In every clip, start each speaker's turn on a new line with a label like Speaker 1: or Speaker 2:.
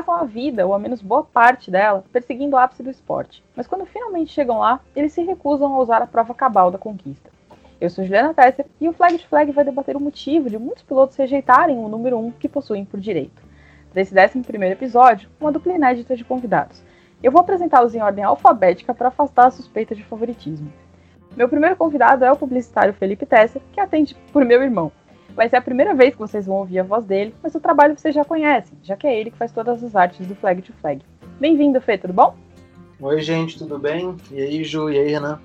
Speaker 1: passam a vida, ou a menos boa parte dela, perseguindo o ápice do esporte. Mas quando finalmente chegam lá, eles se recusam a usar a prova cabal da conquista. Eu sou Juliana Tesser e o Flag de Flag vai debater o motivo de muitos pilotos rejeitarem o número 1 que possuem por direito. Desse 11 episódio, uma dupla inédita de convidados. Eu vou apresentá-los em ordem alfabética para afastar a suspeita de favoritismo. Meu primeiro convidado é o publicitário Felipe Tesser, que atende por meu irmão. Vai ser a primeira vez que vocês vão ouvir a voz dele, mas o trabalho vocês já conhecem, já que é ele que faz todas as artes do Flag to Flag. Bem-vindo, Fê, tudo bom?
Speaker 2: Oi, gente, tudo bem? E aí, Ju, e aí, Renan?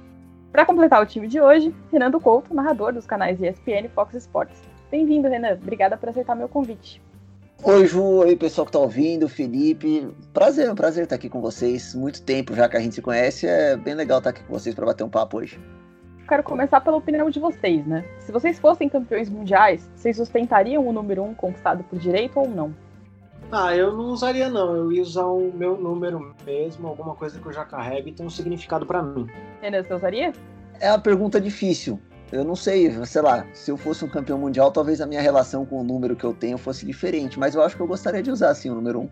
Speaker 1: Para completar o time de hoje, Renan Couto, narrador dos canais ESPN e Fox Sports. Bem-vindo, Renan. Obrigada por aceitar meu convite.
Speaker 3: Oi, Ju. Oi, pessoal que tá ouvindo. Felipe. Prazer, um prazer estar aqui com vocês. Muito tempo já que a gente se conhece. É bem legal estar aqui com vocês para bater um papo hoje
Speaker 1: quero começar pela opinião de vocês, né? Se vocês fossem campeões mundiais, vocês sustentariam o número 1 um conquistado por direito ou não?
Speaker 2: Ah, eu não usaria não. Eu ia usar o meu número mesmo, alguma coisa que eu já carrego e tem um significado para mim.
Speaker 1: Renan, você usaria?
Speaker 3: É uma pergunta difícil. Eu não sei, sei lá, se eu fosse um campeão mundial, talvez a minha relação com o número que eu tenho fosse diferente, mas eu acho que eu gostaria de usar sim o número 1. Um.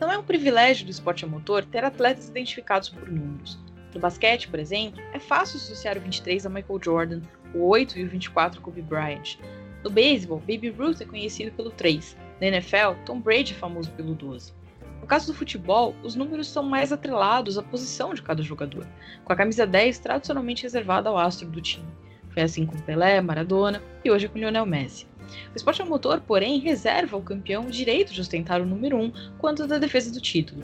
Speaker 1: Não é um privilégio do esporte a motor ter atletas identificados por números. No basquete, por exemplo, é fácil associar o 23 a Michael Jordan, o 8 e o 24 a Kobe Bryant. No beisebol, Baby Ruth é conhecido pelo 3. Na NFL, Tom Brady é famoso pelo 12. No caso do futebol, os números são mais atrelados à posição de cada jogador, com a camisa 10 tradicionalmente reservada ao astro do time. Foi assim com Pelé, Maradona e hoje com Lionel Messi. O esporte a motor, porém, reserva ao campeão o direito de ostentar o número 1 quanto da defesa do título.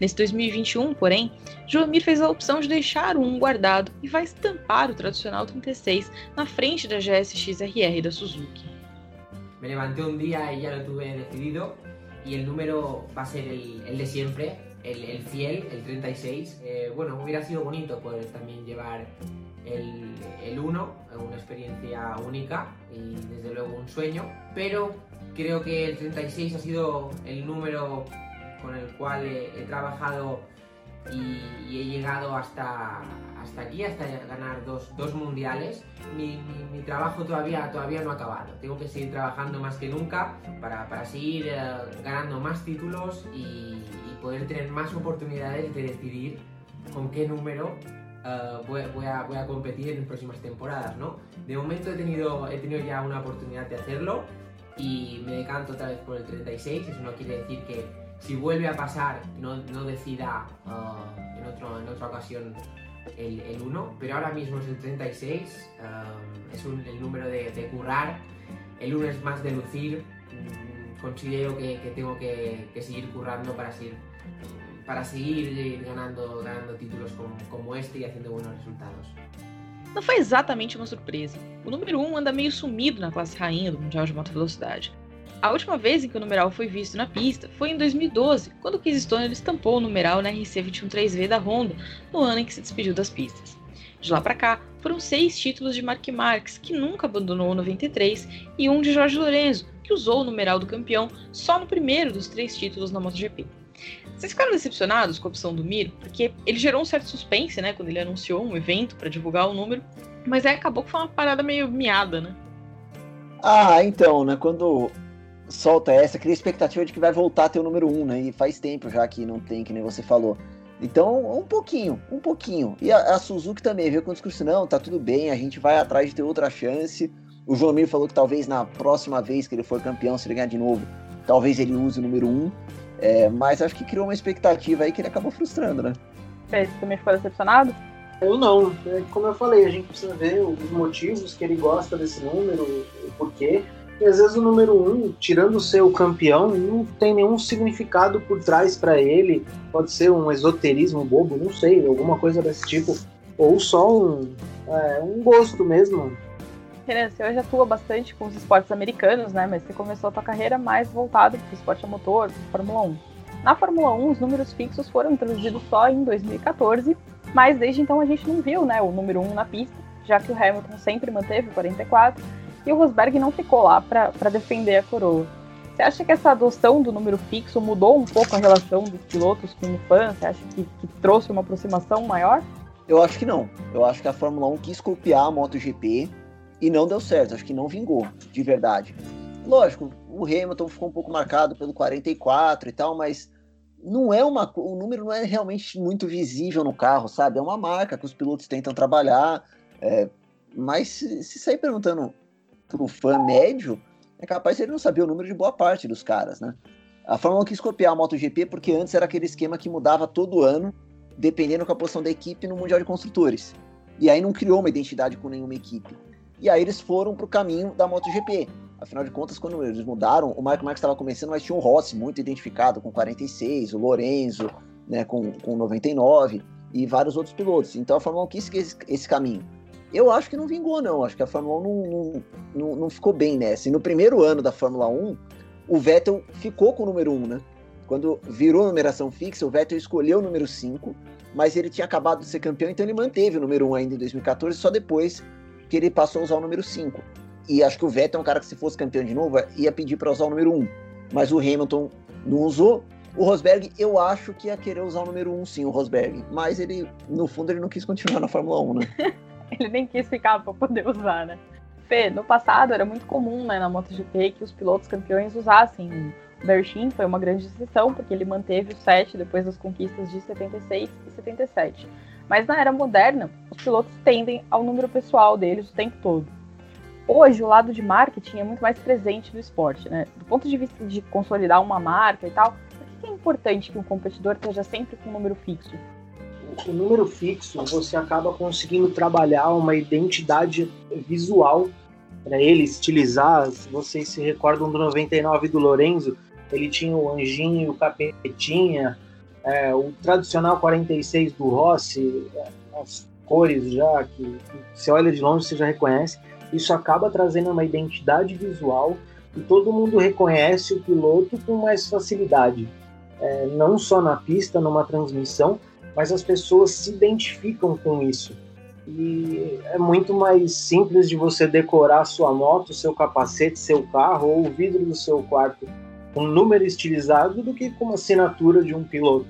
Speaker 1: Nesse 2021, porém, Joamir fez a opção de deixar o 1 guardado e vai estampar o tradicional 36 na frente da GSX RR da Suzuki.
Speaker 4: Me levanté un día y ya lo tuve decidido y el número va a ser el, el de siempre, el, el, fiel, el 36. Eh, bueno, hubiera sido bonito poder también llevar el, el 1, una experiencia única y desde luego un sueño, pero creo que el 36 ha sido el número con el cual he, trabajado y, he llegado hasta, hasta aquí, hasta ganar dos, dos mundiales. Mi, trabajo todavía, todavía no ha acabado. Tengo que seguir trabajando más que nunca para, para seguir eh, ganando más títulos y, poder tener más oportunidades de decidir con qué número uh, voy, voy, a, voy, a, competir en próximas temporadas. ¿no? De momento he tenido, he tenido ya una oportunidad de hacerlo y me decanto otra vez por el 36. Eso no quiere decir que si vuelve a pasar, no, no decida uh, en, otro, en, otra ocasión el, el, 1, pero ahora mismo es el 36, um, es un, el número de, de, currar, el 1 es más de lucir, um, considero que, que tengo que, que, seguir currando para seguir, para seguir ganando, ganando títulos como, como este y haciendo buenos resultados.
Speaker 1: Não foi exatamente uma surpresa. O número 1 anda meio sumido na classe rainha do Mundial de Moto Velocidade. A última vez em que o numeral foi visto na pista foi em 2012, quando Keith Stoner estampou o numeral na RC213V da Honda, no ano em que se despediu das pistas. De lá para cá, foram seis títulos de Mark Marques, que nunca abandonou o 93, e um de Jorge Lorenzo, que usou o numeral do campeão só no primeiro dos três títulos na MotoGP. Vocês ficaram decepcionados com a opção do Miro? Porque ele gerou um certo suspense, né, quando ele anunciou um evento para divulgar o número, mas aí acabou que foi uma parada meio miada, né?
Speaker 3: Ah, então, né, quando solta essa, cria a expectativa de que vai voltar a ter o número 1, um, né? E faz tempo já que não tem, que nem você falou. Então, um pouquinho, um pouquinho. E a, a Suzuki também veio com o discurso, não, tá tudo bem, a gente vai atrás de ter outra chance. O João Mir falou que talvez na próxima vez que ele for campeão, se ele ganhar de novo, talvez ele use o número 1. Um. É, mas acho que criou uma expectativa aí que ele acabou frustrando, né?
Speaker 1: Você também ficou decepcionado?
Speaker 2: Eu não. É, como eu falei, a gente precisa ver os motivos que ele gosta desse número, o porquê. E às vezes o número um, tirando ser o campeão, não tem nenhum significado por trás para ele. Pode ser um esoterismo bobo, não sei, alguma coisa desse tipo. Ou só um, é, um gosto mesmo.
Speaker 1: Renan, você hoje atua bastante com os esportes americanos, né? Mas você começou a sua carreira mais voltada para o esporte a motor, Fórmula 1. Na Fórmula 1, os números fixos foram introduzidos só em 2014, mas desde então a gente não viu né, o número 1 na pista, já que o Hamilton sempre manteve o 44 e o Rosberg não ficou lá para defender a coroa. Você acha que essa adoção do número fixo mudou um pouco a relação dos pilotos com o fã? Você acha que, que trouxe uma aproximação maior?
Speaker 3: Eu acho que não. Eu acho que a Fórmula 1 quis copiar a MotoGP e não deu certo. Acho que não vingou, de verdade. Lógico, o Hamilton ficou um pouco marcado pelo 44 e tal, mas não é uma. O número não é realmente muito visível no carro, sabe? É uma marca que os pilotos tentam trabalhar. É, mas se, se sair perguntando para um fã médio, é capaz de ele não saber o número de boa parte dos caras, né? A Fórmula 1 quis copiar a MotoGP porque antes era aquele esquema que mudava todo ano, dependendo da posição da equipe no Mundial de Construtores. E aí não criou uma identidade com nenhuma equipe. E aí eles foram para o caminho da MotoGP. Afinal de contas, quando eles mudaram, o Marco Marques estava começando, mas tinha o Rossi muito identificado com 46, o Lorenzo né, com, com 99 e vários outros pilotos. Então a Fórmula 1 quis esse, esse caminho. Eu acho que não vingou, não. Acho que a Fórmula 1 não, não, não, ficou bem nessa. E no primeiro ano da Fórmula 1, o Vettel ficou com o número 1, né? Quando virou numeração fixa, o Vettel escolheu o número 5, mas ele tinha acabado de ser campeão, então ele manteve o número 1 ainda em 2014, só depois que ele passou a usar o número 5. E acho que o Vettel é um cara que, se fosse campeão de novo, ia pedir para usar o número 1. Mas o Hamilton não usou. O Rosberg, eu acho que ia querer usar o número 1, sim, o Rosberg. Mas ele, no fundo, ele não quis continuar na Fórmula 1, né?
Speaker 1: ele nem quis ficar para poder usar, né? Fê, no passado era muito comum, né, na MotoGP, que os pilotos campeões usassem. O Bertin foi uma grande exceção, porque ele manteve o 7 depois das conquistas de 76 e 77. Mas na era moderna, os pilotos tendem ao número pessoal deles o tempo todo hoje o lado de marketing é muito mais presente no esporte, né? Do ponto de vista de consolidar uma marca e tal, por que é importante que um competidor esteja sempre com um número fixo?
Speaker 2: O número fixo, você acaba conseguindo trabalhar uma identidade visual para ele estilizar. Se vocês se recordam do 99 do Lorenzo, ele tinha o anjinho, o capetinha, é, o tradicional 46 do Rossi, as cores já que, que você olha de longe você já reconhece isso acaba trazendo uma identidade visual e todo mundo reconhece o piloto com mais facilidade. É, não só na pista, numa transmissão, mas as pessoas se identificam com isso. E é muito mais simples de você decorar sua moto, seu capacete, seu carro ou o vidro do seu quarto com um número estilizado do que com uma assinatura de um piloto.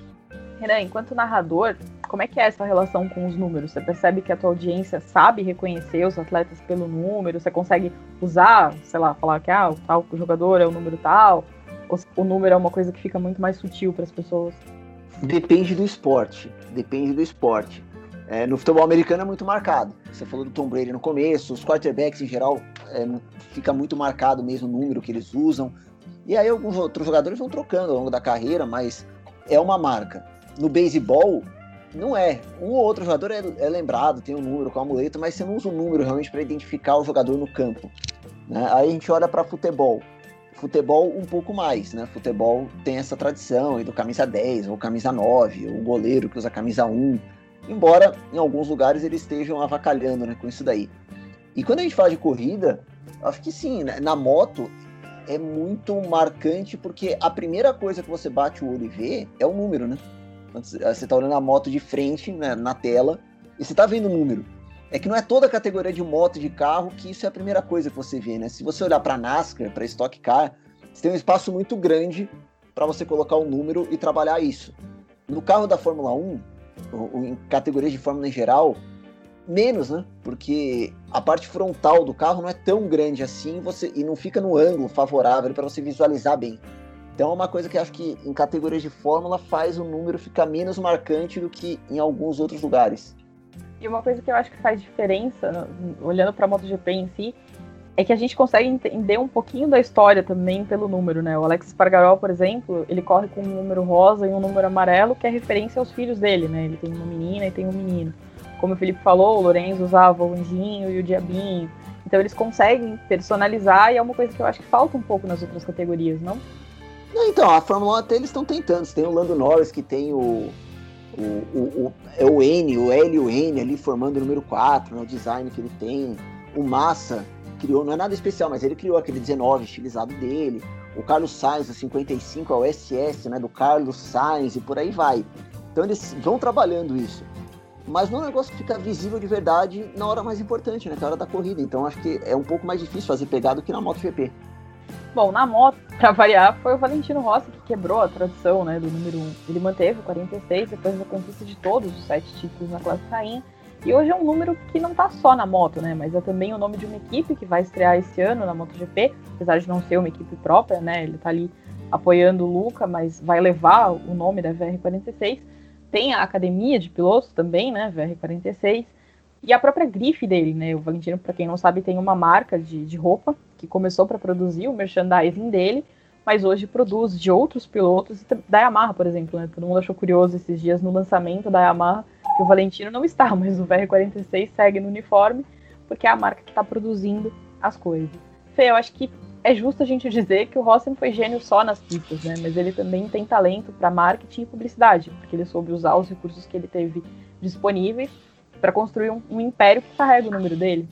Speaker 1: Renan, enquanto narrador, como é que é essa relação com os números? Você percebe que a tua audiência sabe reconhecer os atletas pelo número? Você consegue usar, sei lá, falar que ah, o tal jogador é o número tal? Ou o número é uma coisa que fica muito mais sutil para as pessoas?
Speaker 3: Depende do esporte. Depende do esporte. É, no futebol americano é muito marcado. Você falou do Tom Brady no começo, os quarterbacks em geral é, fica muito marcado mesmo o número que eles usam. E aí alguns outros jogadores vão trocando ao longo da carreira, mas é uma marca. No beisebol, não é. Um ou outro jogador é, é lembrado, tem um número com amuleto, mas você não usa o um número realmente para identificar o jogador no campo. Né? Aí a gente olha para futebol. Futebol um pouco mais, né? Futebol tem essa tradição do camisa 10 ou camisa 9, ou o goleiro que usa camisa 1. Embora em alguns lugares eles estejam avacalhando né, com isso daí. E quando a gente fala de corrida, acho que sim, né? na moto é muito marcante porque a primeira coisa que você bate o olho e vê é o número, né? Você está olhando a moto de frente né, na tela e você está vendo o número. É que não é toda a categoria de moto de carro que isso é a primeira coisa que você vê, né? Se você olhar para NASCAR, para Stock Car, você tem um espaço muito grande para você colocar um número e trabalhar isso. No carro da Fórmula 1, ou, ou em categorias de Fórmula em geral, menos, né? Porque a parte frontal do carro não é tão grande assim você e não fica no ângulo favorável para você visualizar bem. Então é uma coisa que acho que em categorias de fórmula faz o número ficar menos marcante do que em alguns outros lugares.
Speaker 1: E uma coisa que eu acho que faz diferença, olhando para a MotoGP em si, é que a gente consegue entender um pouquinho da história também pelo número, né? O Alex Spargaró, por exemplo, ele corre com um número rosa e um número amarelo, que é referência aos filhos dele, né? Ele tem uma menina e tem um menino. Como o Felipe falou, o Lorenzo usava o anjinho e o diabinho. Então eles conseguem personalizar e é uma coisa que eu acho que falta um pouco nas outras categorias, não?
Speaker 3: Então, a Fórmula 1 até eles estão tentando. Você tem o Lando Norris que tem o. O, o, o, é o N, o L e o N ali formando o número 4, né, o design que ele tem. O Massa criou, não é nada especial, mas ele criou aquele 19 estilizado dele. O Carlos Sainz, o 55, é o SS, né, do Carlos Sainz e por aí vai. Então eles vão trabalhando isso. Mas não é um negócio que fica visível de verdade na hora mais importante, né, na hora da corrida. Então acho que é um pouco mais difícil fazer pegado que na MotoGP.
Speaker 1: Bom, na moto, para variar, foi o Valentino Rossi que quebrou a tradição né, do número 1. Ele manteve o 46 depois da conquista de todos os sete títulos na classe rainha E hoje é um número que não está só na moto, né? Mas é também o nome de uma equipe que vai estrear esse ano na MotoGP, apesar de não ser uma equipe própria, né? Ele está ali apoiando o Luca, mas vai levar o nome da VR46. Tem a academia de pilotos também, né? VR46. E a própria grife dele, né? O Valentino, para quem não sabe, tem uma marca de, de roupa que começou para produzir o merchandising dele, mas hoje produz de outros pilotos, da Yamaha, por exemplo, né? Todo mundo achou curioso esses dias no lançamento da Yamaha que o Valentino não está, mas o VR46 segue no uniforme, porque é a marca que está produzindo as coisas. Fê, eu acho que é justo a gente dizer que o Rossi foi gênio só nas pistas, né? Mas ele também tem talento para marketing e publicidade, porque ele soube usar os recursos que ele teve disponíveis para construir um, um, império que carrega o número dele.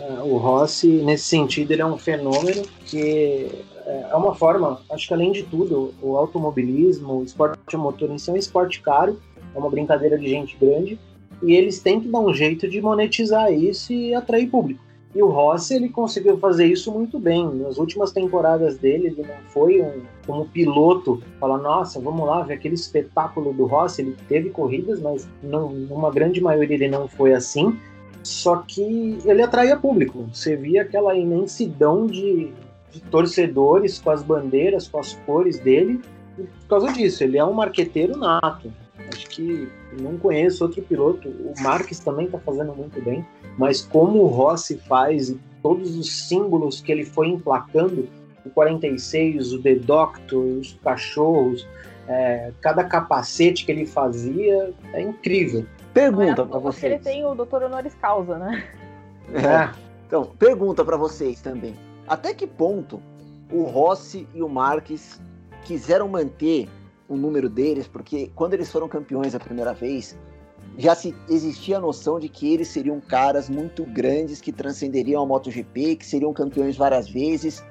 Speaker 2: É, o Rossi, nesse sentido, ele é um fenômeno que é, é uma forma, acho que além de tudo, o automobilismo, o esporte a motor em si é um esporte caro, é uma brincadeira de gente grande, e eles têm que dar um jeito de monetizar isso e atrair público. E o Rossi, ele conseguiu fazer isso muito bem. Nas últimas temporadas dele, ele não foi um, como piloto, falar, nossa, vamos lá ver aquele espetáculo do Rossi. Ele teve corridas, mas não, numa grande maioria ele não foi assim. Só que ele atraía público. Você via aquela imensidão de, de torcedores com as bandeiras, com as cores dele. E por causa disso, ele é um marqueteiro nato. Acho que não conheço outro piloto. O Marques também está fazendo muito bem, mas como o Rossi faz todos os símbolos que ele foi emplacando, o 46, o The Doctor, os cachorros, é, cada capacete que ele fazia, é incrível.
Speaker 3: Pergunta para vocês.
Speaker 1: Ele tem o Doutor Honoris Causa, né?
Speaker 3: É. Então, pergunta para vocês também. Até que ponto o Rossi e o Marques quiseram manter o número deles, porque quando eles foram campeões a primeira vez, já se existia a noção de que eles seriam caras muito grandes que transcenderiam a MotoGP, que seriam campeões várias vezes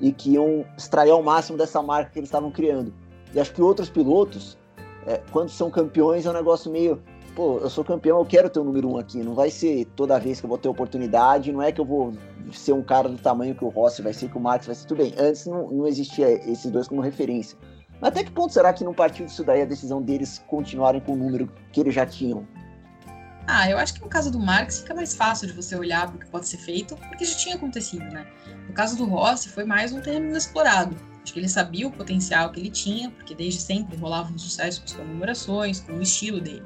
Speaker 3: e que iam extrair ao máximo dessa marca que eles estavam criando. E acho que outros pilotos, é, quando são campeões, é um negócio meio. Pô, eu sou campeão, eu quero ter o número um aqui. Não vai ser toda vez que eu vou ter oportunidade, não é que eu vou ser um cara do tamanho que o Rossi vai ser, que o Max vai ser. Tudo bem, antes não, não existia esses dois como referência. Mas até que ponto será que não partiu disso daí a decisão deles continuarem com o número que eles já tinham?
Speaker 5: Ah, eu acho que no caso do Marx fica mais fácil de você olhar para o que pode ser feito, porque já tinha acontecido, né? No caso do Rossi, foi mais um terreno inexplorado. Acho que ele sabia o potencial que ele tinha, porque desde sempre rolava um sucesso com as comemorações, com o estilo dele.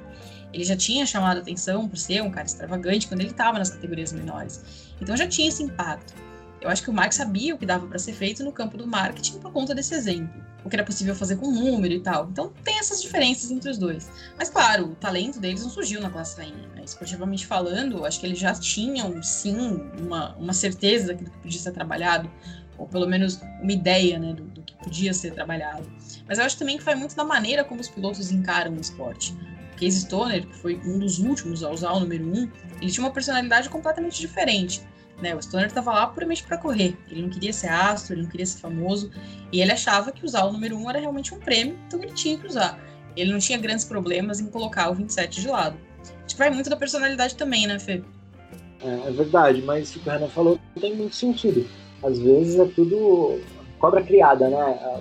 Speaker 5: Ele já tinha chamado atenção por ser um cara extravagante quando ele estava nas categorias menores. Então já tinha esse impacto. Eu acho que o Marx sabia o que dava para ser feito no campo do marketing por conta desse exemplo o que era possível fazer com número e tal. Então tem essas diferenças entre os dois. Mas claro, o talento deles não surgiu na classe rainha. Né? Esportivamente falando, acho que eles já tinham sim uma, uma certeza daquilo que podia ser trabalhado, ou pelo menos uma ideia né, do, do que podia ser trabalhado. Mas eu acho também que vai muito da maneira como os pilotos encaram o esporte. Casey Stoner, que foi um dos últimos a usar o número 1, um, ele tinha uma personalidade completamente diferente. Né? O Stoner estava lá puramente para correr. Ele não queria ser astro, ele não queria ser famoso. E ele achava que usar o número 1 um era realmente um prêmio, então ele tinha que usar. Ele não tinha grandes problemas em colocar o 27 de lado. Acho que vai muito da personalidade também, né, Fê?
Speaker 2: É, é verdade, mas o que o Renan falou tem muito sentido. Às vezes é tudo cobra criada, né? A,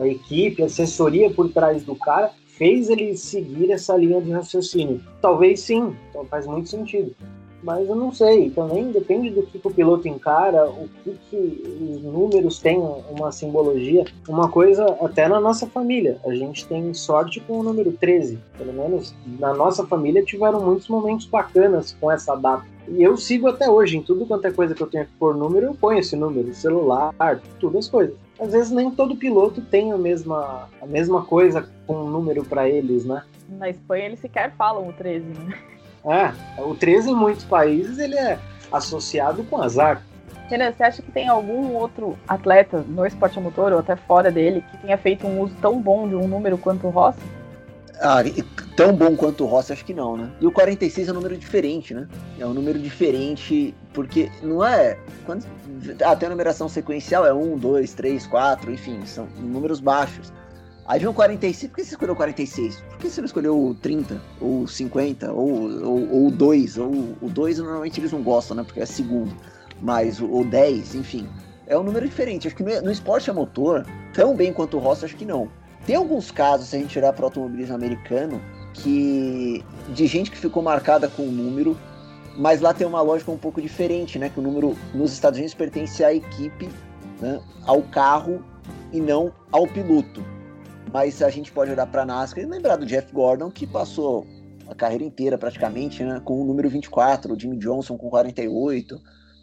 Speaker 2: a equipe, a assessoria por trás do cara fez ele seguir essa linha de raciocínio. Talvez sim, então faz muito sentido mas eu não sei. Também depende do que, o piloto encara, o que, que os números têm uma simbologia. Uma coisa até na nossa família. A gente tem sorte com o número 13. Pelo menos na nossa família tiveram muitos momentos bacanas com essa data. E eu sigo até hoje. Em tudo quanto é coisa que eu tenho que pôr número, eu ponho esse número. Celular, tudo as coisas. Às vezes nem todo piloto tem a mesma, a mesma coisa com um número para eles, né?
Speaker 1: Na Espanha eles sequer falam o 13, né?
Speaker 2: É, o 13 em muitos países ele é associado com azar.
Speaker 1: Renan, você acha que tem algum outro atleta no esporte motor ou até fora dele que tenha feito um uso tão bom de um número quanto o Rossi?
Speaker 3: Ah, tão bom quanto o Rossi, acho que não, né? E o 46 é um número diferente, né? É um número diferente porque não é. Quando, ah, tem a numeração sequencial, é 1, 2, 3, 4, enfim, são números baixos. Aí vem o 46. Por que você escolheu 46? Por que você não escolheu 30? Ou 50? Ou, ou, ou 2? Ou, o 2 normalmente eles não gostam, né? Porque é segundo. Mas o, o 10, enfim. É um número diferente. Acho que no, no esporte a motor, tão bem quanto o Rossi, acho que não. Tem alguns casos, se a gente olhar para o automobilismo americano, que de gente que ficou marcada com o número, mas lá tem uma lógica um pouco diferente, né? Que o número nos Estados Unidos pertence à equipe, né? ao carro e não ao piloto. Mas a gente pode olhar para a NASCAR e lembrar do Jeff Gordon, que passou a carreira inteira praticamente né? com o número 24, o Jimmy Johnson com 48,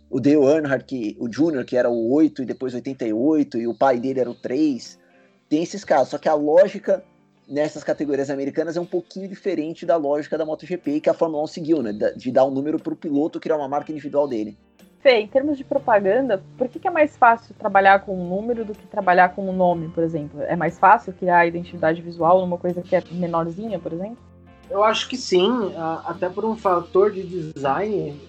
Speaker 3: o Dale Earnhardt, que, o Júnior, que era o 8 e depois 88, e o pai dele era o 3. Tem esses casos, só que a lógica nessas categorias americanas é um pouquinho diferente da lógica da MotoGP que a Fórmula 1 seguiu, né? De dar um número para o piloto criar uma marca individual dele.
Speaker 1: Fê, em termos de propaganda, por que, que, é mais fácil trabalhar com um número do que trabalhar com um nome, por exemplo? É mais fácil criar identidade visual numa coisa que é menorzinha, por exemplo?
Speaker 2: Eu acho que sim, até por um fator de design,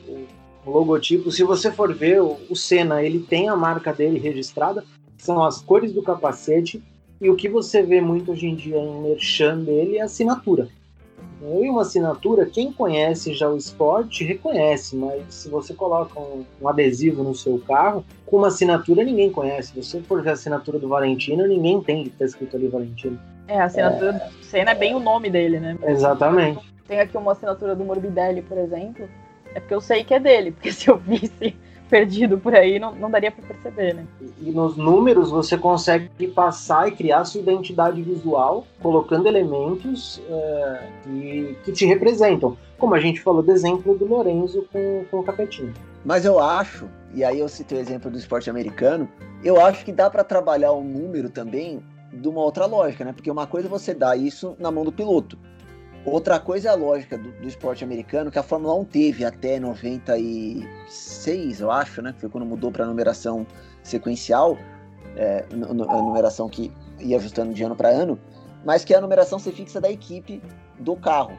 Speaker 2: o logotipo. Se você for ver, o Senna, ele tem a marca dele registrada, são as cores do capacete, e o que você vê muito hoje em dia em merchan dele é a assinatura. E uma assinatura, quem conhece já o esporte reconhece, mas se você coloca um, um, adesivo no seu carro, com uma assinatura ninguém conhece. Se você for ver a assinatura do Valentino, ninguém entende que está escrito ali Valentino.
Speaker 1: É, a assinatura é... do Senna é bem o nome dele, né?
Speaker 2: Exatamente.
Speaker 1: Tem aqui uma assinatura do Morbidelli, por exemplo, é porque eu sei que é dele, porque se eu visse perdido por aí, não, não daria para perceber, né?
Speaker 2: E nos números você consegue passar e criar sua identidade visual, colocando elementos é, que, que te representam. Como a gente falou do exemplo do Lorenzo com, com o Capetinho.
Speaker 3: Mas eu acho, e aí eu citei o exemplo do esporte americano, eu acho que dá para trabalhar o número também de uma outra lógica, né? Porque uma coisa é você dá isso na mão do piloto. Outra coisa é a lógica do, do, esporte americano, que a Fórmula 1 teve até 96, eu acho, né? Foi quando mudou para a numeração sequencial, é, a numeração que ia ajustando de ano para ano, mas que é a numeração se fixa da equipe do carro.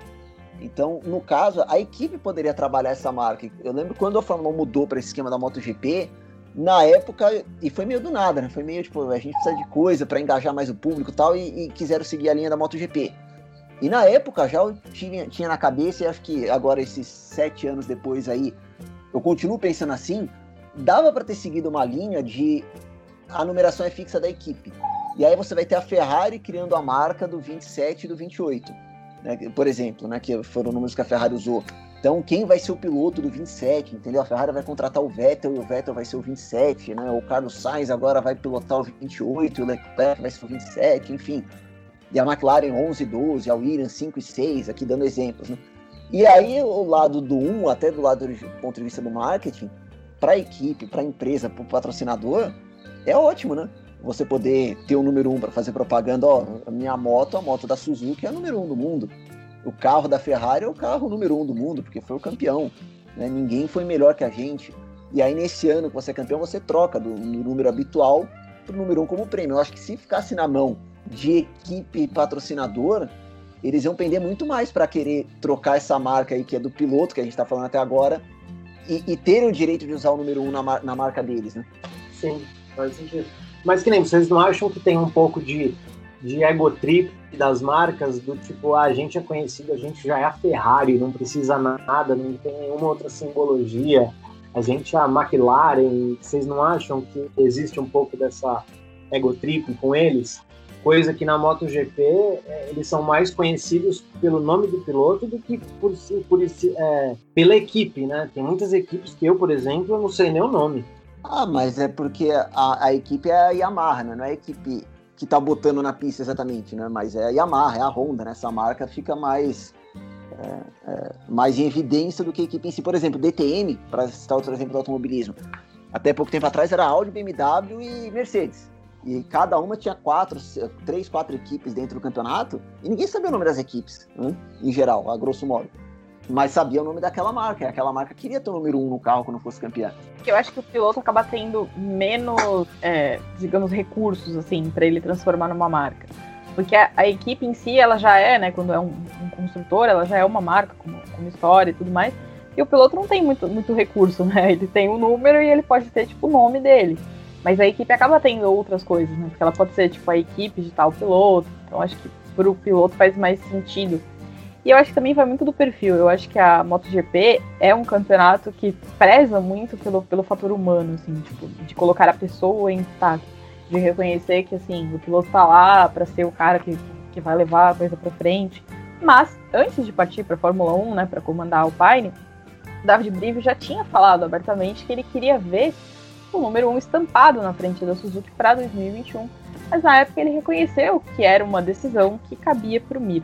Speaker 3: Então, no caso, a equipe poderia trabalhar essa marca. Eu lembro quando a Fórmula 1 mudou para esse esquema da MotoGP, na época, e foi meio do nada, né? Foi meio tipo, a gente precisa de coisa para engajar mais o público tal, e, e quiseram seguir a linha da MotoGP. E na época já eu tinha, tinha na cabeça, e acho que agora, esses sete anos depois aí, eu continuo pensando assim, dava para ter seguido uma linha de a numeração é fixa da equipe. E aí você vai ter a Ferrari criando a marca do 27 e do 28, né, por exemplo, né, que foram números que a Ferrari usou. Então, quem vai ser o piloto do 27, entendeu? A Ferrari vai contratar o Vettel e o Vettel vai ser o 27, né? O Carlos Sainz agora vai pilotar o 28, o Leclerc vai ser o 27, enfim e a McLaren 11 e 12, a Williams 5 e 6, aqui dando exemplos. Né? E aí o lado do 1, até do lado do ponto de vista do marketing, para a equipe, para a empresa, para o patrocinador, é ótimo, né? Você poder ter o número 1 para fazer propaganda, ó, a minha moto, a moto da Suzuki é a número 1 do mundo. O carro da Ferrari é o carro número 1 do mundo, porque foi o campeão. Né? Ninguém foi melhor que a gente. E aí, nesse ano que você é campeão, você troca do, do número habitual para o número 1 como prêmio. Eu acho que se ficasse na mão de equipe patrocinador, eles iam pender muito mais para querer trocar essa marca aí que é do piloto, que a gente está falando até agora, e, e terem o direito de usar o número 1 um na, na marca deles, né?
Speaker 2: Sim, faz sentido. Mas que nem vocês não acham que tem um pouco de, de ego trip das marcas, do tipo, ah, a gente é conhecido, a gente já é a Ferrari, não precisa nada, não tem nenhuma outra simbologia, a gente é a McLaren, vocês não acham que existe um pouco dessa ego trip com eles? Coisa que na MotoGP é, eles são mais conhecidos pelo nome do piloto do que por, por é, pela equipe, né? Tem muitas equipes que eu, por exemplo, não sei nem o nome.
Speaker 3: Ah, mas é porque a, a equipe é a Yamaha, né? Não é a equipe que tá botando na pista exatamente, né? Mas é a Yamaha, é a Honda, né? Essa marca fica mais é, é, mais em evidência do que a equipe em si. Por exemplo, DTM, para citar outro exemplo do automobilismo, até pouco tempo atrás era Audi, BMW e Mercedes. E cada uma tinha quatro, três, quatro equipes dentro do campeonato, e ninguém sabia o nome das equipes, né? em geral, a grosso modo. Mas sabia o nome daquela marca, e aquela marca queria ter o número um no carro quando fosse campeã.
Speaker 1: Eu acho que o piloto acaba tendo menos, é, digamos, recursos, assim, para ele transformar numa marca. Porque a, a, equipe em si, ela já é, né, quando é um, um construtor, ela já é uma marca, como, como história e tudo mais. E o piloto não tem muito, muito recurso, né? Ele tem o um número e ele pode ter, tipo, o nome dele. Mas a equipe acaba tendo outras coisas, né? Porque ela pode ser, tipo, a equipe de tal piloto. Então acho que pro piloto faz mais sentido. E eu acho que também vai muito do perfil. Eu acho que a MotoGP é um campeonato que preza muito pelo, pelo fator humano, assim, tipo, de colocar a pessoa em destaque. De reconhecer que, assim, o piloto tá lá para ser o cara que, que vai levar a coisa pra frente. Mas, antes de partir para a Fórmula 1, né, para comandar a Alpine, David Brivio já tinha falado abertamente que ele queria ver o número 1 estampado na frente da Suzuki para 2021, mas na época ele reconheceu que era uma decisão que cabia para o Mir.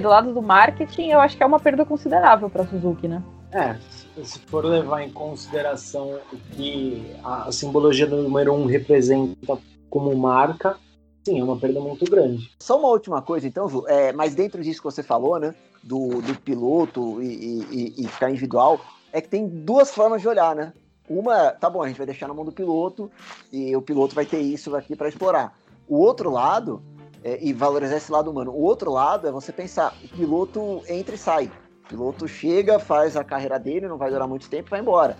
Speaker 1: do lado do marketing, eu acho que é uma perda considerável para a Suzuki, né?
Speaker 2: É, se for levar em consideração o que a simbologia do número 1 representa como marca, sim, é uma perda muito grande.
Speaker 3: Só uma última coisa, então, Ju, é, mas dentro disso que você falou, né, do, do piloto e, e, e ficar individual, é que tem duas formas de olhar, né? Uma, tá bom, a gente vai deixar na mão do piloto e o piloto vai ter isso aqui para explorar. O outro lado, é, e valorizar esse lado humano, o outro lado é você pensar, o piloto entra e sai. O piloto chega, faz a carreira dele, não vai durar muito tempo vai embora.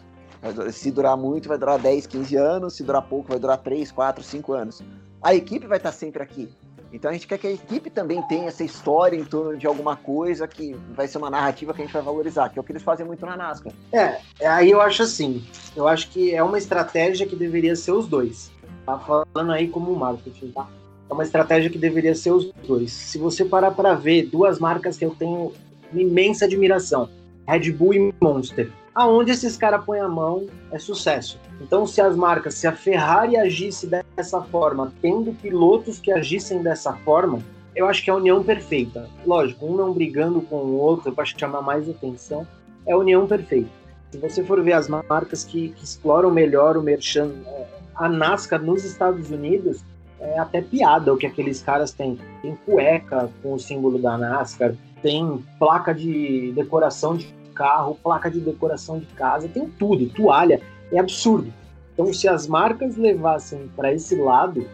Speaker 3: Se durar muito, vai durar 10, 15 anos, se durar pouco, vai durar 3, 4, 5 anos. A equipe vai estar sempre aqui. Então a gente quer que a equipe também tenha essa história em torno de alguma coisa que vai ser uma narrativa que a gente vai valorizar, que é o que eles fazem muito na NASCAR.
Speaker 2: É, aí eu acho assim, eu acho que é uma estratégia que deveria ser os dois. Tá falando aí como marketing, tá? É uma estratégia que deveria ser os dois. Se você parar para ver duas marcas que eu tenho imensa admiração, Red Bull e Monster aonde esses caras põem a mão é sucesso. Então, se as marcas, se a Ferrari agisse dessa forma, tendo pilotos que agissem dessa forma, eu acho que é a união perfeita. Lógico, um não brigando com o outro para chamar mais atenção, é a união perfeita. Se você for ver as marcas que, que exploram melhor o merchan, é, a NASCAR nos Estados Unidos, é até piada o que aqueles caras têm. Tem cueca com o símbolo da NASCAR, tem placa de decoração de carro, placa de decoração de casa, tem tudo, toalha, é absurdo. Então, se as marcas levassem para esse lado,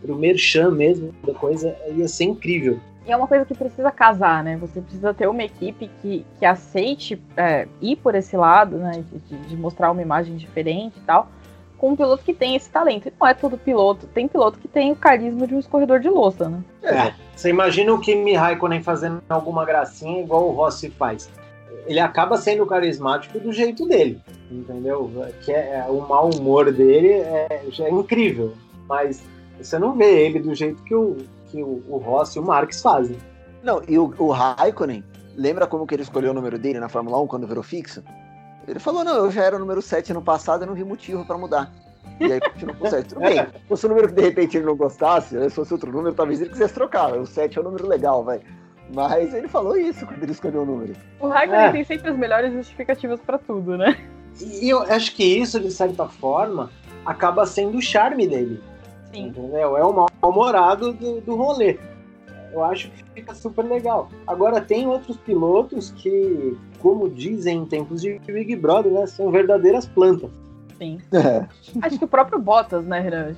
Speaker 2: para o merchan mesmo da coisa, ia ser incrível.
Speaker 1: E é uma coisa que precisa casar, né? Você precisa ter uma equipe que, que aceite é, ir por esse lado, né? De, de, mostrar uma imagem diferente e tal, com um piloto que tem esse talento. E não é todo piloto. Tem piloto que tem o carisma de um escorredor de louça, né?
Speaker 2: É. Você imagina o Kimi Raikkonen fazendo alguma gracinha igual o Rossi faz ele acaba sendo carismático do jeito dele, entendeu? Que é, é, o mau humor dele é, é incrível, mas você não vê ele do jeito que o, que o, o Rossi e o Marques fazem.
Speaker 3: Não, e o, o Raikkonen, lembra como que ele escolheu o número dele na Fórmula 1 quando virou fixo? Ele falou, não, eu já era o número 7 no passado, eu não vi motivo para mudar. E aí continuou com o 7. Tudo bem, se fosse um número que de repente ele não gostasse, se fosse outro número, talvez ele quisesse trocar. O 7 é um número legal, vai. Mas ele falou isso quando ele escolheu o número.
Speaker 1: O Raikkonen é. tem sempre as melhores justificativas para tudo, né?
Speaker 2: E eu acho que isso, de certa forma, acaba sendo o charme dele. Sim. Entendeu? É o mal-humorado do, do rolê. Eu acho que fica super legal. Agora, tem outros pilotos que, como dizem em tempos de Big Brother, né, são verdadeiras plantas.
Speaker 1: Sim. É. Acho que o próprio Bottas, né, Renan?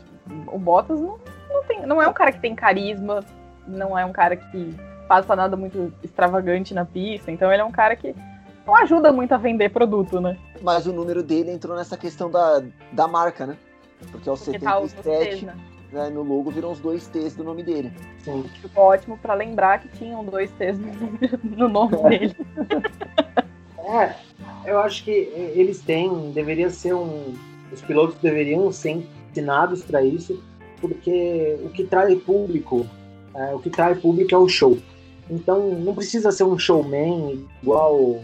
Speaker 1: O Bottas não, não, tem, não é um cara que tem carisma, não é um cara que faça nada muito extravagante na pista. Então ele é um cara que não ajuda muito a vender produto, né?
Speaker 3: Mas o número dele entrou nessa questão da, da marca, né? Porque é o 77, T's, né? né? no logo viram os dois T's do nome dele.
Speaker 1: Sim. Ficou ótimo para lembrar que tinham dois T's no, nome dele.
Speaker 2: é, eu acho que eles têm, deveria ser um. Os pilotos deveriam ser ensinados para isso, porque o que traz público, é, o que traz público é o show. Então não precisa ser um showman igual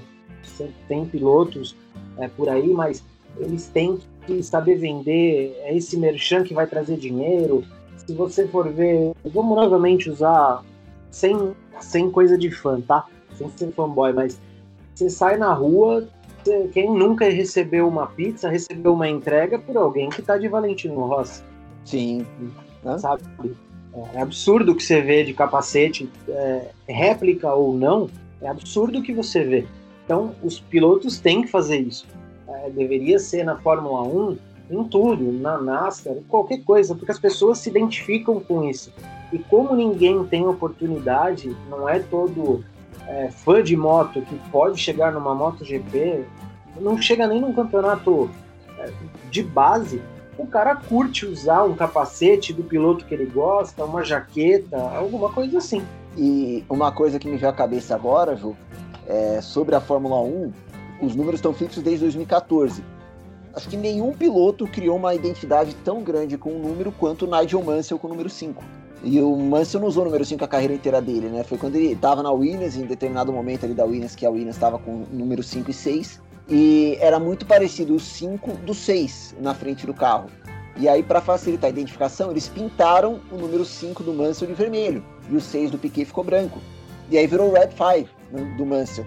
Speaker 2: tem pilotos é, por aí, mas eles têm que saber vender, é esse merchan que vai trazer dinheiro. Se você for ver, vamos novamente usar sem, sem coisa de fã, tá? Sem ser fanboy, mas você sai na rua, você, quem nunca recebeu uma pizza, recebeu uma entrega por alguém que tá de Valentino Rossi.
Speaker 3: Sim.
Speaker 2: Sabe? É absurdo o que você vê de capacete, é, réplica ou não, é absurdo o que você vê. Então, os pilotos têm que fazer isso. É, deveria ser na Fórmula 1, em tudo, na NASCAR, qualquer coisa, porque as pessoas se identificam com isso. E como ninguém tem oportunidade, não é todo é, fã de moto que pode chegar numa MotoGP, não chega nem num campeonato é, de base, o cara curte usar um capacete do piloto que ele gosta, uma jaqueta, alguma coisa assim.
Speaker 3: E uma coisa que me veio à cabeça agora, Ju, é sobre a Fórmula 1, os números estão fixos desde 2014. Acho que nenhum piloto criou uma identidade tão grande com o número quanto o Nigel Mansell com o número 5. E o Mansell não usou o número 5 a carreira inteira dele, né? Foi quando ele estava na Williams, em determinado momento ali da Williams, que a Williams estava com o número 5 e 6. E era muito parecido o 5 do 6 na frente do carro. E aí, para facilitar a identificação, eles pintaram o número 5 do Mansell de vermelho. E o 6 do Piquet ficou branco. E aí virou o Red 5 né, do Mansell.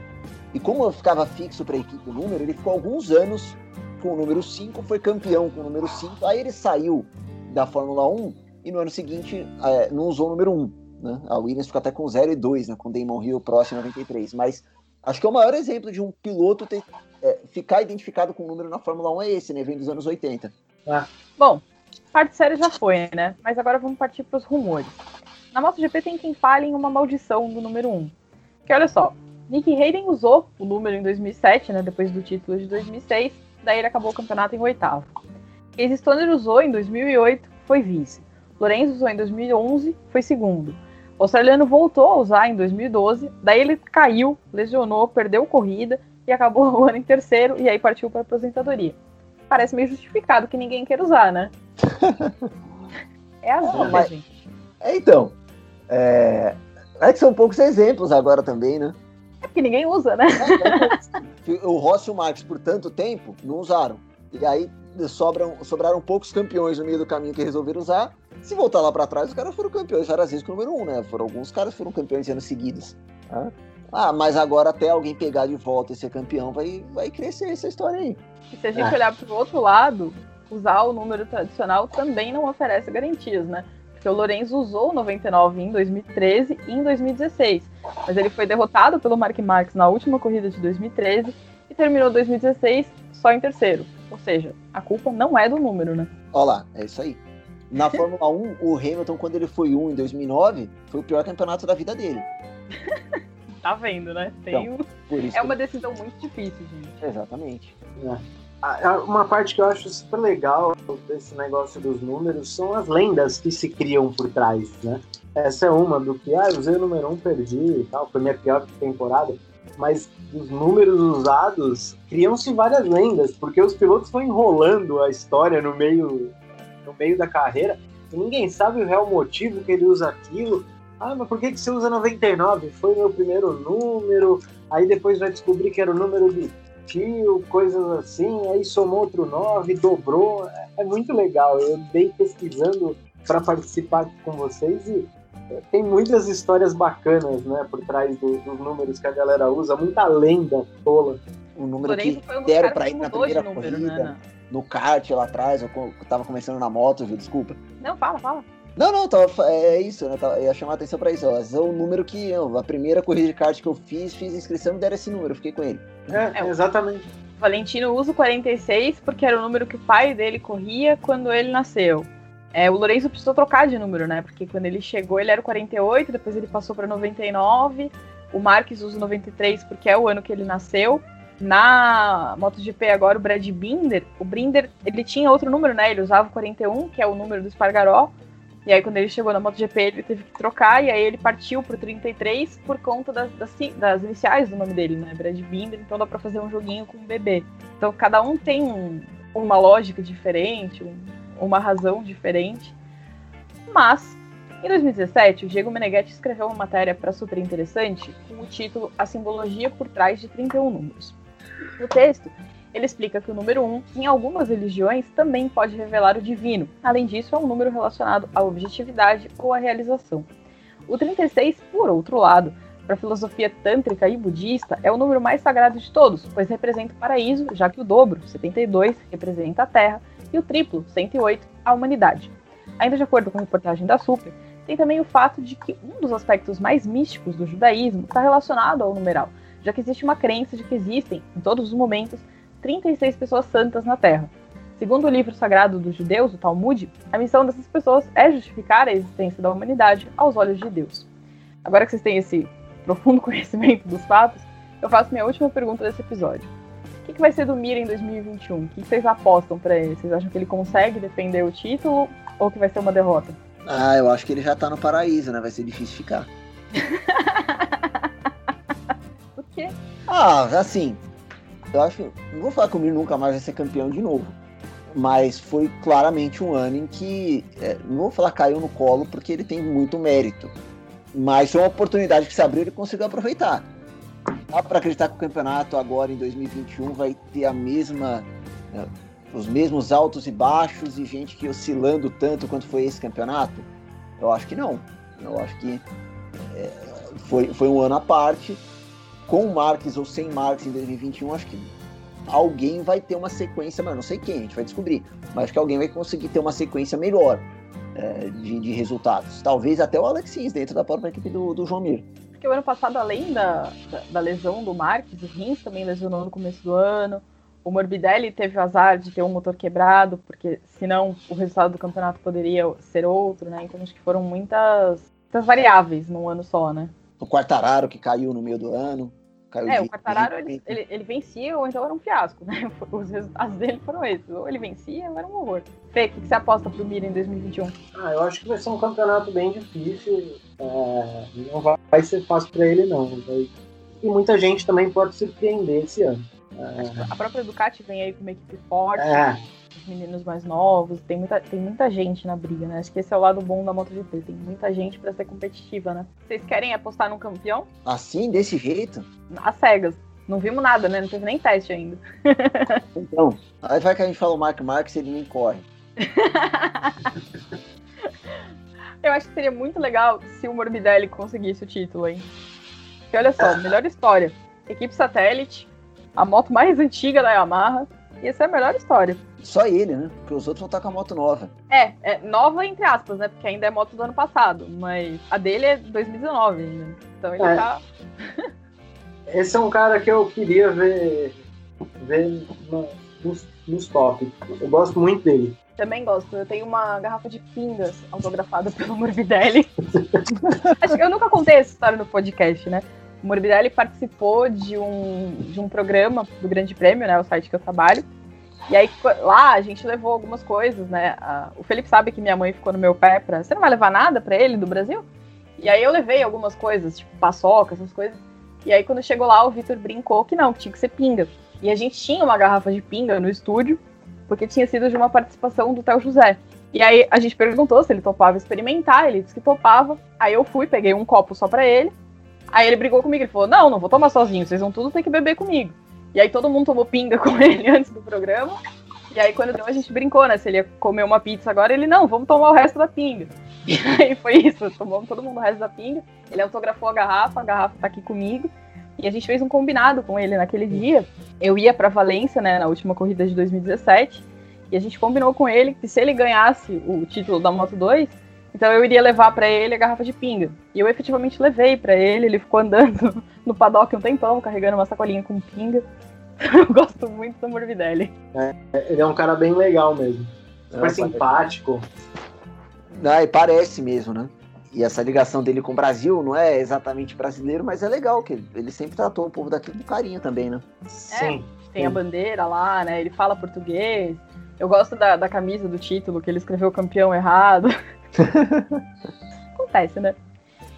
Speaker 3: E como ficava fixo para a equipe o número, ele ficou alguns anos com o número 5, foi campeão com o número 5. Aí ele saiu da Fórmula 1 e no ano seguinte é, não usou o número 1. Né? A Williams ficou até com 0 e 2, né, com Damon Hill próximo 93. Mas acho que é o maior exemplo de um piloto ter, é, ficar identificado com o número na Fórmula 1 é esse, né? Vem dos anos 80.
Speaker 1: Ah. Bom, parte séria já foi, né? Mas agora vamos partir para os rumores. Na MotoGP tem quem fale em uma maldição do número 1. Que olha só, Nick Hayden usou o número em 2007, né? Depois do título de 2006. Daí ele acabou o campeonato em oitavo. Casey Stoner usou em 2008, foi vice. Lorenzo usou em 2011, foi segundo. O australiano voltou a usar em 2012, daí ele caiu, lesionou, perdeu corrida e acabou o ano em terceiro e aí partiu para a aposentadoria. Parece meio justificado que ninguém quer usar, né? é a vida, mas... gente.
Speaker 3: É, então, é... é que são poucos exemplos agora também, né?
Speaker 1: É porque ninguém usa, né?
Speaker 3: o Rossi e o Marques, por tanto tempo, não usaram. E aí sobram, sobraram poucos campeões no meio do caminho que resolveram usar. Se voltar lá para trás, os caras foram campeões várias vezes com o número um, né? Foram, alguns caras foram campeões anos seguidos. Tá? Ah, mas agora até alguém pegar de volta e ser campeão, vai, vai crescer essa história aí.
Speaker 1: E se a gente ah. olhar para o outro lado, usar o número tradicional também não oferece garantias, né? Porque o Lorenzo usou o 99 em 2013 e em 2016, mas ele foi derrotado pelo Mark Marques na última corrida de 2013 e terminou 2016 só em terceiro. Ou seja, a culpa não é do número, né?
Speaker 3: Olha lá, é isso aí. Na Fórmula 1, o Hamilton, quando ele foi 1 em 2009, foi o pior campeonato da vida dele.
Speaker 1: tá vendo, né? Tem então, um... É uma decisão muito difícil, gente.
Speaker 3: Exatamente.
Speaker 2: É. Uma parte que eu acho super legal desse negócio dos números são as lendas que se criam por trás, né? Essa é uma do que, ah, usei o número 1, perdi e tal, foi minha pior temporada mas os números usados criam-se várias lendas, porque os pilotos vão enrolando a história no meio, no meio da carreira e ninguém sabe o real motivo que ele usa aquilo. Ah, mas por que, que você usa 99? Foi meu primeiro número, aí depois vai descobrir que era o número de tio, coisas assim, aí somou outro 9, dobrou. É, é muito legal. Eu dei pesquisando para participar com vocês e tem muitas histórias bacanas, né, por trás do, dos números que a galera usa, muita lenda tola.
Speaker 3: O número que um deram para ir na primeira número, corrida, né? no kart lá atrás, eu tava começando na moto, viu? Desculpa.
Speaker 1: Não, fala, fala.
Speaker 3: Não, não, tava, é isso, né? Tava, ia chamar a atenção pra isso. Ó. É o número que eu, a primeira corrida de kart que eu fiz, fiz inscrição e deram esse número, eu fiquei com ele.
Speaker 2: É, é exatamente.
Speaker 1: Valentino usa o 46 porque era o número que o pai dele corria quando ele nasceu. É, o Lourenço precisou trocar de número, né? Porque quando ele chegou, ele era o 48, depois ele passou para 99. O Marques usa o 93 porque é o ano que ele nasceu. Na MotoGP agora, o Brad Binder, o Binder, ele tinha outro número, né? Ele usava o 41, que é o número do Espargaró. E aí, quando ele chegou na MotoGP, ele teve que trocar, e aí ele partiu pro 33 por conta das, das, das iniciais do nome dele, né? Brad Binder, então dá pra fazer um joguinho com o bebê. Então, cada um tem um, uma lógica diferente, um, uma razão diferente. Mas, em 2017, o Diego Meneghetti escreveu uma matéria para super interessante com o título A Simbologia por Trás de 31 Números. No texto, ele explica que o número 1, em algumas religiões, também pode revelar o divino. Além disso, é um número relacionado à objetividade ou à realização. O 36, por outro lado, para a filosofia tântrica e budista, é o número mais sagrado de todos, pois representa o paraíso, já que o dobro, 72, representa a terra, e o triplo, 108, a humanidade. Ainda de acordo com a reportagem da Super, tem também o fato de que um dos aspectos mais místicos do judaísmo está relacionado ao numeral, já que existe uma crença de que existem, em todos os momentos, 36 pessoas santas na Terra. Segundo o livro sagrado dos judeus, o Talmud, a missão dessas pessoas é justificar a existência da humanidade aos olhos de Deus. Agora que vocês têm esse profundo conhecimento dos fatos, eu faço minha última pergunta desse episódio. O que, que vai ser do Mira em 2021? O que, que vocês apostam para ele? Vocês acham que ele consegue defender o título ou que vai ser uma derrota?
Speaker 3: Ah, eu acho que ele já tá no paraíso, né? Vai ser difícil ficar.
Speaker 1: Por quê?
Speaker 3: Ah, assim. Eu acho. Não vou falar que o Mir nunca mais vai ser campeão de novo. mas foi claramente um ano em que, é, não vou falar caiu no colo, porque ele tem muito mérito, mas foi uma oportunidade que se abriu e ele conseguiu aproveitar. Dá para acreditar que o campeonato agora em 2021 vai ter a mesma, é, os mesmos altos e baixos e gente que oscilando tanto quanto foi esse campeonato? Eu acho que não. Eu acho que é, foi, foi um ano à parte. Com Marques ou sem Marques em 2021, acho que alguém vai ter uma sequência, mas não sei quem, a gente vai descobrir. Mas acho que alguém vai conseguir ter uma sequência melhor é, de, de, resultados. Talvez até o Alexis dentro da própria equipe do, do João Mir.
Speaker 1: Porque o ano passado, além da, da, da lesão do Marques, o Rins também lesionou no começo do ano. O Morbidelli teve o azar de ter um motor quebrado, porque senão o resultado do campeonato poderia ser outro, né? Então acho que foram muitas, muitas variáveis num ano só, né?
Speaker 3: O Quartararo que caiu no meio do ano. Caiu
Speaker 1: é, de... o Quartararo ele, ele, ele, vencia ou então era um fiasco, né? Os resultados dele foram esses. Ou ele vencia ou era um horror. Fê, o que, que você aposta pro Mira em 2021?
Speaker 2: Ah, eu acho que vai ser um campeonato bem difícil. É, não vai ser fácil para ele, não. E muita gente também pode surpreender esse ano.
Speaker 1: É... A própria Ducati vem aí com uma equipe forte. É os meninos mais novos, tem muita, tem muita gente na briga, né? Acho que esse é o lado bom da MotoGP, tem muita gente para ser competitiva, né? Vocês querem apostar no campeão?
Speaker 3: Assim, desse jeito?
Speaker 1: As cegas. Não vimos nada, né? Não teve nem teste ainda.
Speaker 3: então, aí vai que a gente fala o Mark Marques e ele nem corre.
Speaker 1: Eu acho que seria muito legal se o Morbidelli conseguisse o título, hein? Porque olha só, melhor história. Equipe satélite, a moto mais antiga da Yamaha, Ia ser a melhor história.
Speaker 3: Só ele, né? Porque os outros vão estar com a moto nova.
Speaker 1: É, é nova entre aspas, né? Porque ainda é moto do ano passado. Mas a dele é 2019 ainda. Então ele é. tá.
Speaker 2: Esse é um cara que eu queria ver, ver nos, nos top. Eu gosto muito dele.
Speaker 1: Também gosto. Eu tenho uma garrafa de pingas autografada pelo Morbidelli. Acho que eu nunca contei essa história no podcast, né? O Morbidelli participou de um, de um programa do Grande Prêmio, né? O site que eu trabalho. E aí lá a gente levou algumas coisas, né? o Felipe sabe que minha mãe ficou no meu pé pra. Você não vai levar nada para ele do Brasil? E aí eu levei algumas coisas, tipo paçoca, essas coisas. E aí quando chegou lá, o Vitor brincou que não, que tinha que ser pinga. E a gente tinha uma garrafa de pinga no estúdio, porque tinha sido de uma participação do Theo José. E aí a gente perguntou se ele topava experimentar, ele disse que topava. Aí eu fui, peguei um copo só para ele, Aí ele brigou comigo, ele falou: Não, não vou tomar sozinho, vocês vão tudo ter que beber comigo. E aí todo mundo tomou pinga com ele antes do programa. E aí quando deu, a gente brincou, né? Se ele ia comer uma pizza agora, ele, não, vamos tomar o resto da pinga. E aí foi isso, tomamos todo mundo o resto da pinga. Ele autografou a garrafa, a garrafa tá aqui comigo. E a gente fez um combinado com ele naquele dia. Eu ia para Valência, né, na última corrida de 2017. E a gente combinou com ele que se ele ganhasse o título da Moto 2, então eu iria levar para ele a garrafa de pinga. E eu efetivamente levei para ele, ele ficou andando no paddock um tempão, carregando uma sacolinha com pinga. eu gosto muito do Morbidelli.
Speaker 2: É, ele é um cara bem legal mesmo. Super é, simpático.
Speaker 3: Ah, e parece mesmo, né? E essa ligação dele com o Brasil não é exatamente brasileiro, mas é legal, que ele sempre tratou o povo daqui com carinho também, né?
Speaker 1: Sim. É, tem sim. a bandeira lá, né? Ele fala português. Eu gosto da, da camisa do título, que ele escreveu campeão errado. Acontece, né?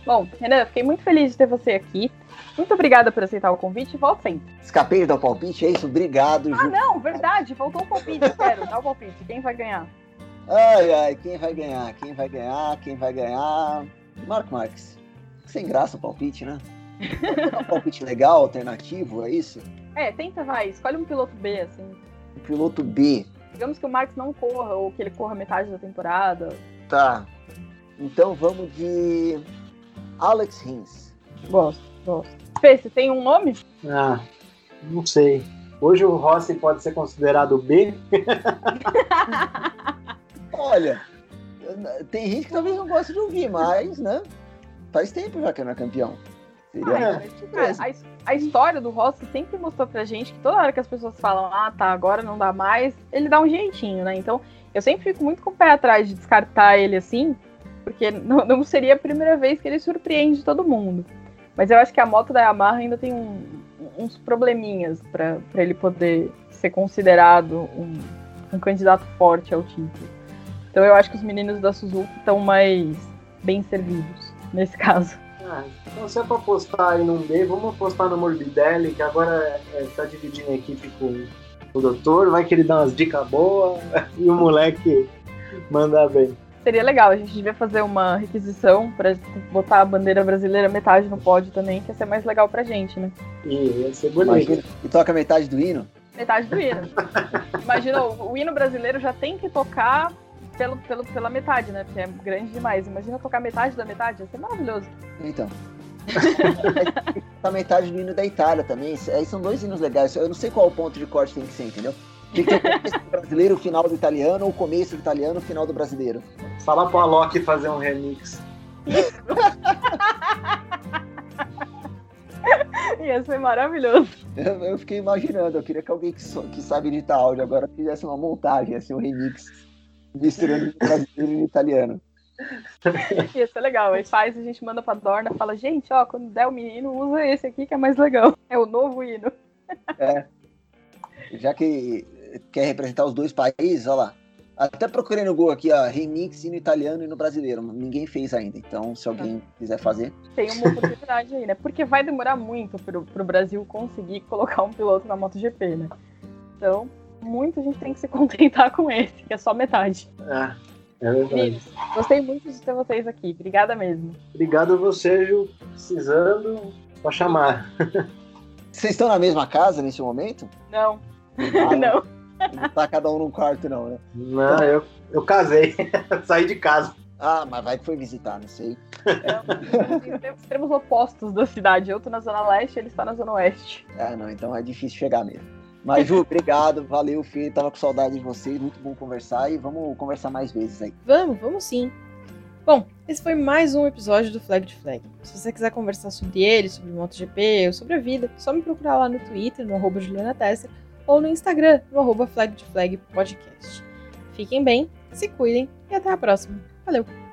Speaker 1: Bom, Renan, fiquei muito feliz de ter você aqui. Muito obrigada por aceitar o convite e volto sempre.
Speaker 3: Escapei do palpite, é isso? Obrigado.
Speaker 1: Ah, Ju. não, verdade. Faltou o palpite, eu quero. Dá o palpite. Quem vai ganhar?
Speaker 3: Ai, ai, quem vai ganhar? Quem vai ganhar? Quem vai ganhar? Marco Marques. Sem graça o palpite, né? um palpite legal, alternativo, é isso?
Speaker 1: É, tenta, vai. Escolhe um piloto B, assim.
Speaker 3: Um piloto B.
Speaker 1: Digamos que o Marques não corra, ou que ele corra metade da temporada.
Speaker 3: Tá. Então vamos de Alex Rins.
Speaker 1: Gosto, gosto. Fê, você tem um nome?
Speaker 2: Ah, não sei. Hoje o Rossi pode ser considerado B?
Speaker 3: Olha, tem gente que talvez não goste de ouvir, mas, né? Faz tempo já que não é campeão.
Speaker 1: Seria ah, a, a, história do Rossi sempre mostrou pra gente que toda hora que as pessoas falam, ah, tá, agora não dá mais, ele dá um jeitinho, né? Então, eu sempre fico muito com o pé atrás de descartar ele assim, porque não, não seria a primeira vez que ele surpreende todo mundo. Mas eu acho que a moto da Yamaha ainda tem um, uns probleminhas para ele poder ser considerado um, um, candidato forte ao título. Então eu acho que os meninos da Suzuki estão mais bem servidos nesse caso.
Speaker 2: Ah, então se é para apostar aí num B, vamos apostar no Morbidelli, que agora está é, tá dividindo a equipe com, o doutor, vai que ele dá umas dicas boas e o moleque manda bem.
Speaker 1: Seria legal, a gente devia fazer uma requisição pra botar a bandeira brasileira metade no pódio também, que ia ser mais legal pra gente, né?
Speaker 2: E ia ser bonito.
Speaker 3: Imagina, e toca metade do hino?
Speaker 1: Metade do hino. Imagina, o, o hino brasileiro já tem que tocar pelo, pelo, pela metade, né? Porque é grande demais. Imagina tocar metade da metade, ia ser maravilhoso.
Speaker 3: Então. A metade do hino da Itália também. Aí são dois hinos legais. Eu não sei qual o ponto de corte tem que ser, entendeu? Tem que ter o começo do brasileiro, o final do italiano, ou o começo do italiano, o final do brasileiro.
Speaker 2: Falar pro Alok fazer um remix.
Speaker 1: Ia ser maravilhoso.
Speaker 3: Eu, eu fiquei imaginando, eu queria que alguém que, so- que sabe editar áudio agora fizesse uma montagem, assim, um remix, misturando o brasileiro e o italiano.
Speaker 1: Ia ser legal. Aí faz, a gente manda pra Dorna fala, gente, ó, quando der o menino, usa esse aqui que é mais legal. É o novo hino.
Speaker 3: Já que quer representar os dois países, olha lá. Até procurei no Google aqui, ó, remix no italiano e no brasileiro. Ninguém fez ainda. Então, se alguém quiser fazer.
Speaker 1: Tem uma oportunidade aí, né? Porque vai demorar muito pro, pro Brasil conseguir colocar um piloto na MotoGP, né? Então, muito a gente tem que se contentar com esse, que é só metade.
Speaker 2: É, é verdade.
Speaker 1: Gostei muito de ter vocês aqui. Obrigada mesmo.
Speaker 2: Obrigado a você, Ju. Precisando, pode chamar.
Speaker 3: Vocês estão na mesma casa nesse momento?
Speaker 1: Não,
Speaker 3: Ah,
Speaker 1: não.
Speaker 3: Não tá cada um num quarto, não, né?
Speaker 2: Não, eu, eu casei. Saí de casa.
Speaker 3: Ah, mas vai que foi visitar, não sei.
Speaker 1: Tem extremos opostos da cidade. Eu tô na Zona Leste, ele está na Zona Oeste.
Speaker 3: Ah, não, então é difícil chegar mesmo. Mas, Ju, obrigado, valeu, Fê. Tava com saudade de vocês, muito bom conversar e vamos conversar mais vezes aí.
Speaker 6: Vamos, vamos sim. Bom, esse foi mais um episódio do Flag to Flag. Se você quiser conversar sobre ele, sobre MotoGP ou sobre a vida, é só me procurar lá no Twitter, no arroba Juliana Tesser, ou no Instagram, no arroba Flag to Flag Podcast. Fiquem bem, se cuidem e até a próxima. Valeu!